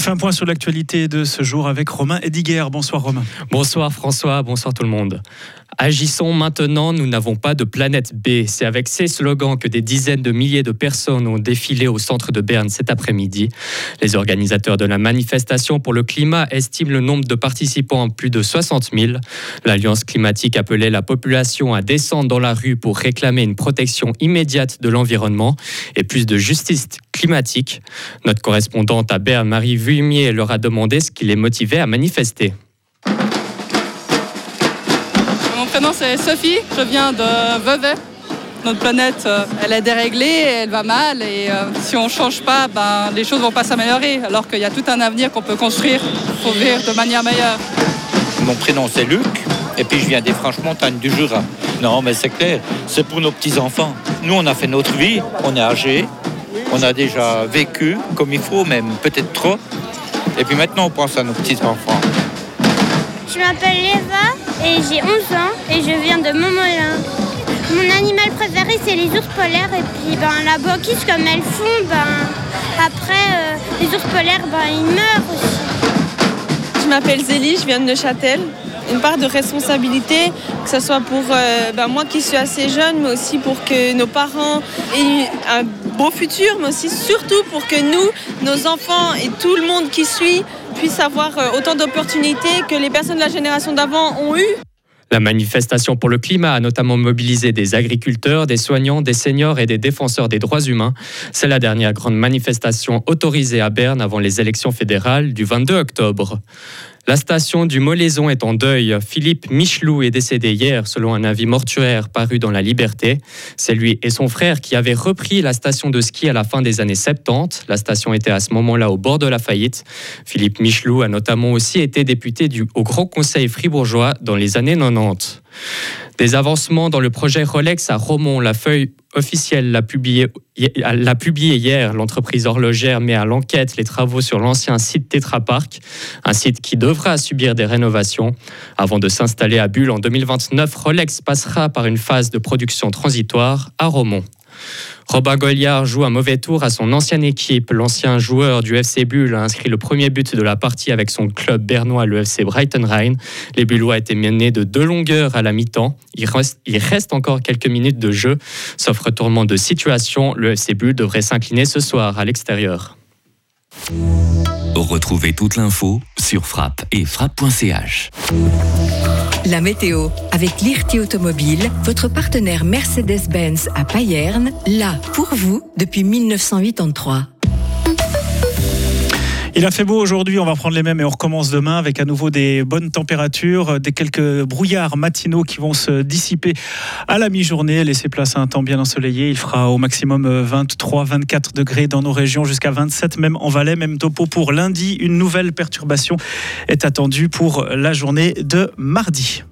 fait un point sur l'actualité de ce jour avec Romain Ediger. Bonsoir Romain. Bonsoir François, bonsoir tout le monde. Agissons maintenant, nous n'avons pas de planète B. C'est avec ces slogans que des dizaines de milliers de personnes ont défilé au centre de Berne cet après-midi. Les organisateurs de la manifestation pour le climat estiment le nombre de participants à plus de 60 000. L'Alliance climatique appelait la population à descendre dans la rue pour réclamer une protection immédiate de l'environnement et plus de justice climatique. Notre correspondante à Berne, Marie Vuilmier, leur a demandé ce qui les motivait à manifester. Prénom c'est Sophie, je viens de Vevey. Notre planète, euh, elle est déréglée, elle va mal et euh, si on ne change pas, ben, les choses ne vont pas s'améliorer alors qu'il y a tout un avenir qu'on peut construire pour vivre de manière meilleure. Mon prénom c'est Luc et puis je viens des franches montagnes du Jura. Non mais c'est clair, c'est pour nos petits-enfants. Nous on a fait notre vie, on est âgés, on a déjà vécu comme il faut, même peut-être trop. Et puis maintenant on pense à nos petits-enfants. Je m'appelle Eva et j'ai 11 ans et je viens de Montmolin. Mon animal préféré c'est les ours polaires et puis ben, la banquise comme elles font, ben, après euh, les ours polaires ben, ils meurent aussi. Je m'appelle Zélie, je viens de Neuchâtel. Une part de responsabilité, que ce soit pour euh, ben, moi qui suis assez jeune, mais aussi pour que nos parents aient un beau futur, mais aussi surtout pour que nous, nos enfants et tout le monde qui suit puissent avoir euh, autant d'opportunités que les personnes de la génération d'avant ont eu. La manifestation pour le climat a notamment mobilisé des agriculteurs, des soignants, des seniors et des défenseurs des droits humains. C'est la dernière grande manifestation autorisée à Berne avant les élections fédérales du 22 octobre. La station du Molaison est en deuil. Philippe Michelou est décédé hier selon un avis mortuaire paru dans La Liberté. C'est lui et son frère qui avaient repris la station de ski à la fin des années 70. La station était à ce moment-là au bord de la faillite. Philippe Michelou a notamment aussi été député au Grand Conseil fribourgeois dans les années 90. Des avancements dans le projet Rolex à Romont. La feuille officielle l'a publié, hier. L'entreprise horlogère met à l'enquête les travaux sur l'ancien site Tetra Park, un site qui devra subir des rénovations. Avant de s'installer à Bulle en 2029, Rolex passera par une phase de production transitoire à Romont. Robin Goliard joue un mauvais tour à son ancienne équipe. L'ancien joueur du FC Bull a inscrit le premier but de la partie avec son club bernois, le FC Brighton. Les Bullois étaient menés de deux longueurs à la mi-temps. Il reste, encore quelques minutes de jeu. Sauf retournement de situation, le FC Bull devrait s'incliner ce soir à l'extérieur. Retrouvez toute l'info sur frappe et frappe.ch. La météo avec l'IRT Automobile, votre partenaire Mercedes-Benz à Payerne, là pour vous depuis 1983. Il a fait beau aujourd'hui, on va prendre les mêmes et on recommence demain avec à nouveau des bonnes températures, des quelques brouillards matinaux qui vont se dissiper à la mi-journée, laisser place à un temps bien ensoleillé. Il fera au maximum 23-24 degrés dans nos régions, jusqu'à 27 même en Valais, même topo pour lundi. Une nouvelle perturbation est attendue pour la journée de mardi.